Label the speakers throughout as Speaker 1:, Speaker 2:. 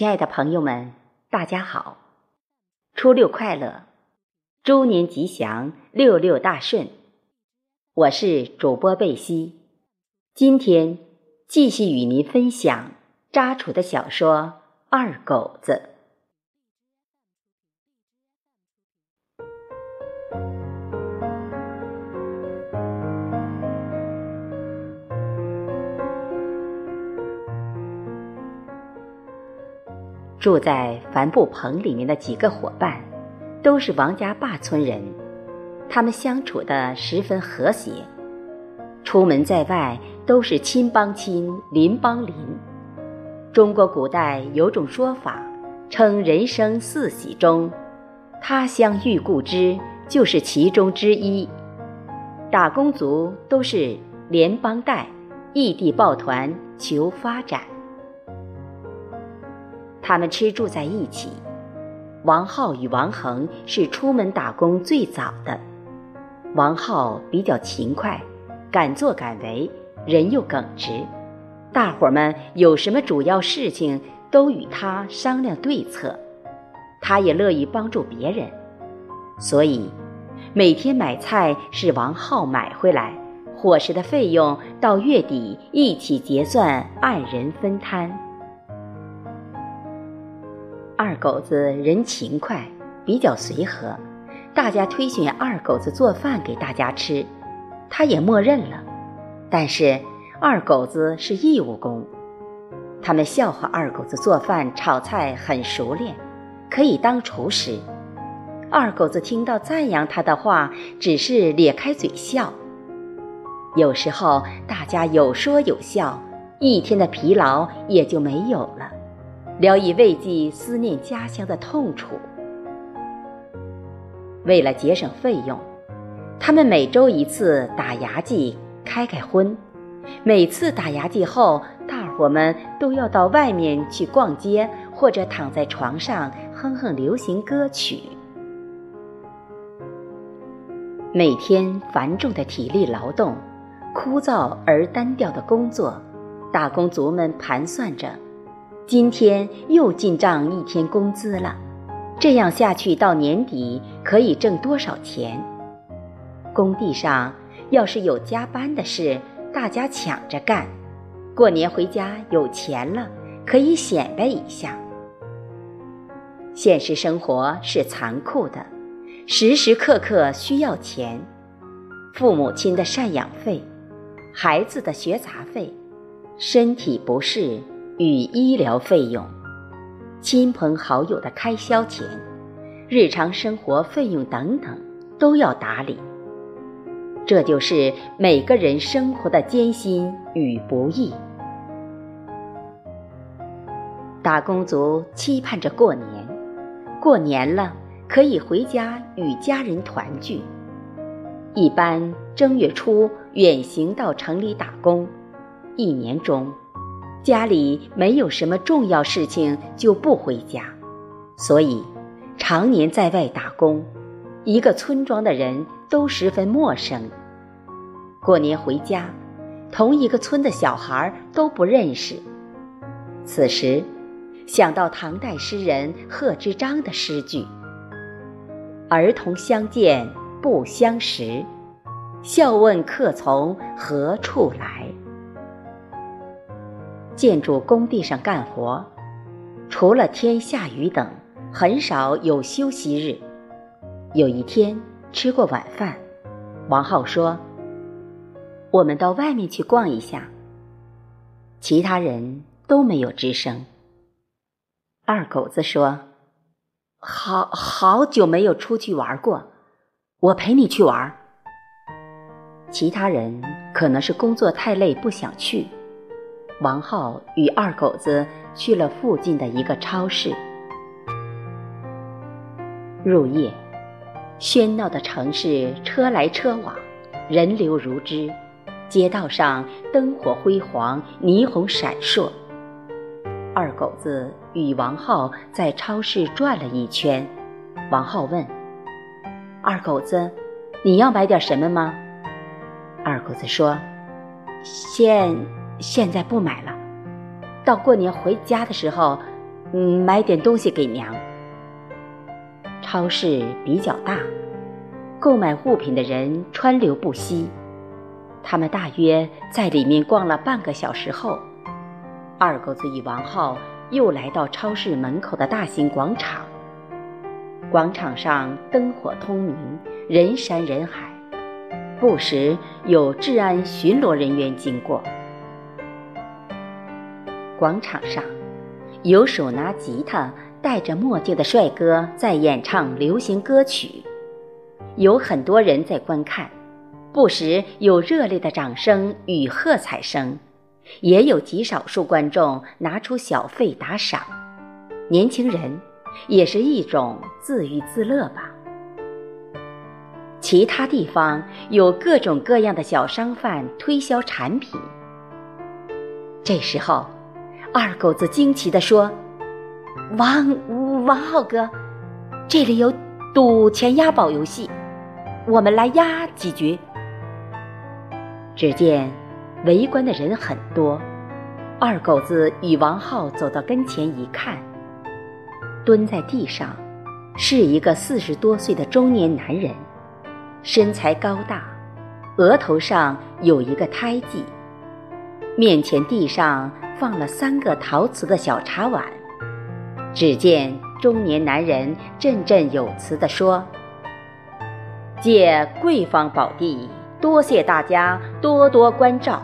Speaker 1: 亲爱的朋友们，大家好！初六快乐，猪年吉祥，六六大顺。我是主播贝西，今天继续与您分享扎楚的小说《二狗子》。住在帆布棚里面的几个伙伴，都是王家坝村人，他们相处的十分和谐，出门在外都是亲帮亲，邻帮邻。中国古代有种说法，称人生四喜中，他乡遇故知就是其中之一。打工族都是联帮带，异地抱团求发展。他们吃住在一起。王浩与王恒是出门打工最早的。王浩比较勤快，敢作敢为，人又耿直。大伙儿们有什么主要事情都与他商量对策，他也乐意帮助别人。所以，每天买菜是王浩买回来，伙食的费用到月底一起结算，按人分摊。二狗子人勤快，比较随和，大家推选二狗子做饭给大家吃，他也默认了。但是二狗子是义务工，他们笑话二狗子做饭炒菜很熟练，可以当厨师。二狗子听到赞扬他的话，只是咧开嘴笑。有时候大家有说有笑，一天的疲劳也就没有了。聊以慰藉思念家乡的痛楚。为了节省费用，他们每周一次打牙祭，开开荤。每次打牙祭后，大伙们都要到外面去逛街，或者躺在床上哼哼流行歌曲。每天繁重的体力劳动，枯燥而单调的工作，打工族们盘算着。今天又进账一天工资了，这样下去到年底可以挣多少钱？工地上要是有加班的事，大家抢着干。过年回家有钱了，可以显摆一下。现实生活是残酷的，时时刻刻需要钱，父母亲的赡养费，孩子的学杂费，身体不适。与医疗费用、亲朋好友的开销钱、日常生活费用等等，都要打理。这就是每个人生活的艰辛与不易。打工族期盼着过年，过年了可以回家与家人团聚。一般正月初远行到城里打工，一年中。家里没有什么重要事情，就不回家，所以常年在外打工，一个村庄的人都十分陌生。过年回家，同一个村的小孩都不认识。此时，想到唐代诗人贺知章的诗句：“儿童相见不相识，笑问客从何处来。”建筑工地上干活，除了天下雨等，很少有休息日。有一天吃过晚饭，王浩说：“我们到外面去逛一下。”其他人都没有吱声。二狗子说：“好好久没有出去玩过，我陪你去玩。”其他人可能是工作太累，不想去。王浩与二狗子去了附近的一个超市。入夜，喧闹的城市车来车往，人流如织，街道上灯火辉煌，霓虹闪烁。二狗子与王浩在超市转了一圈。王浩问：“二狗子，你要买点什么吗？”二狗子说：“现……”现在不买了，到过年回家的时候嗯，买点东西给娘。超市比较大，购买物品的人川流不息。他们大约在里面逛了半个小时后，二狗子与王浩又来到超市门口的大型广场。广场上灯火通明，人山人海，不时有治安巡逻人员经过。广场上，有手拿吉他、戴着墨镜的帅哥在演唱流行歌曲，有很多人在观看，不时有热烈的掌声与喝彩声，也有极少数观众拿出小费打赏，年轻人。也是一种自娱自乐吧。其他地方有各种各样的小商贩推销产品。这时候，二狗子惊奇地说：“王王浩哥，这里有赌钱押宝游戏，我们来押几局。”只见围观的人很多，二狗子与王浩走到跟前一看。蹲在地上，是一个四十多岁的中年男人，身材高大，额头上有一个胎记，面前地上放了三个陶瓷的小茶碗。只见中年男人振振有词地说：“借贵方宝地，多谢大家多多关照，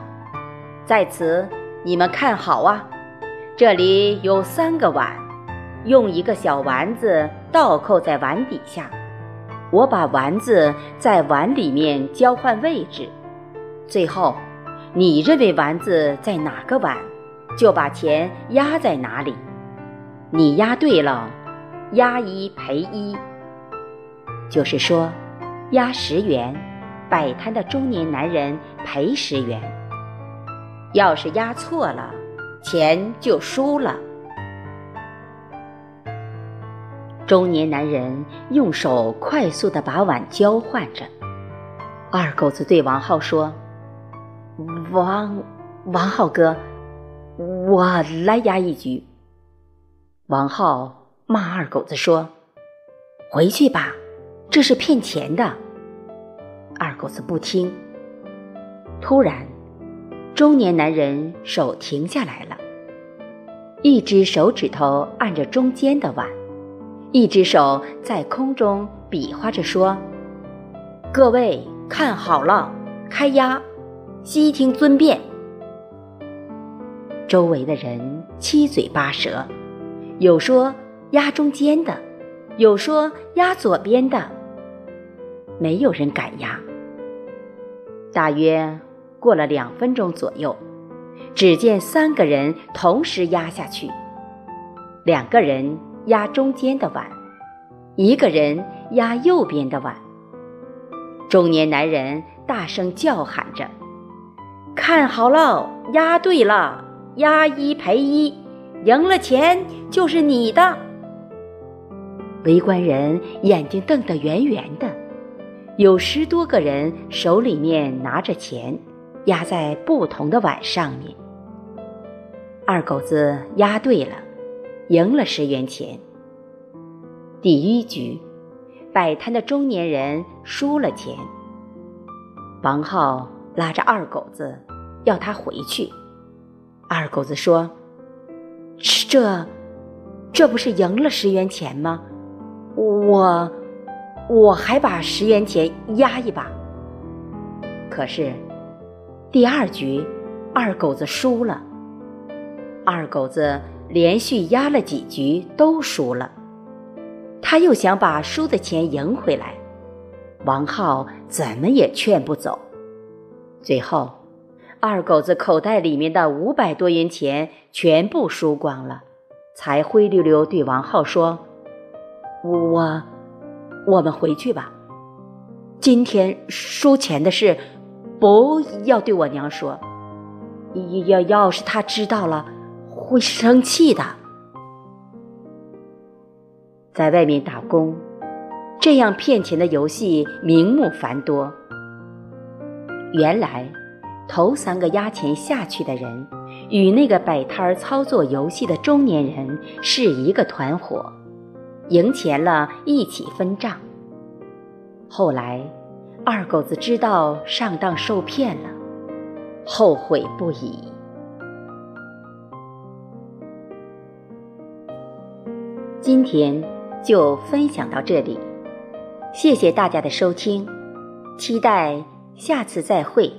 Speaker 1: 在此你们看好啊，这里有三个碗。”用一个小丸子倒扣在碗底下，我把丸子在碗里面交换位置，最后，你认为丸子在哪个碗，就把钱压在哪里。你压对了，压一赔一，就是说，压十元，摆摊的中年男人赔十元。要是压错了，钱就输了。中年男人用手快速地把碗交换着。二狗子对王浩说：“王王浩哥，我来压一局。”王浩骂二狗子说：“回去吧，这是骗钱的。”二狗子不听。突然，中年男人手停下来了，一只手指头按着中间的碗。一只手在空中比划着说：“各位看好了，开压，悉听尊便。”周围的人七嘴八舌，有说压中间的，有说压左边的，没有人敢压。大约过了两分钟左右，只见三个人同时压下去，两个人。压中间的碗，一个人压右边的碗。中年男人大声叫喊着：“看好了，压对了，押一赔一，赢了钱就是你的。”围观人眼睛瞪得圆圆的，有十多个人手里面拿着钱，压在不同的碗上面。二狗子压对了。赢了十元钱。第一局，摆摊的中年人输了钱。王浩拉着二狗子，要他回去。二狗子说：“这，这不是赢了十元钱吗？我，我还把十元钱压一把。”可是，第二局，二狗子输了。二狗子。连续压了几局都输了，他又想把输的钱赢回来，王浩怎么也劝不走。最后，二狗子口袋里面的五百多元钱全部输光了，才灰溜溜对王浩说：“我，我们回去吧。今天输钱的事，不要对我娘说。要要是她知道了。”会生气的。在外面打工，这样骗钱的游戏名目繁多。原来，头三个押钱下去的人，与那个摆摊儿操作游戏的中年人是一个团伙，赢钱了一起分账。后来，二狗子知道上当受骗了，后悔不已。今天就分享到这里，谢谢大家的收听，期待下次再会。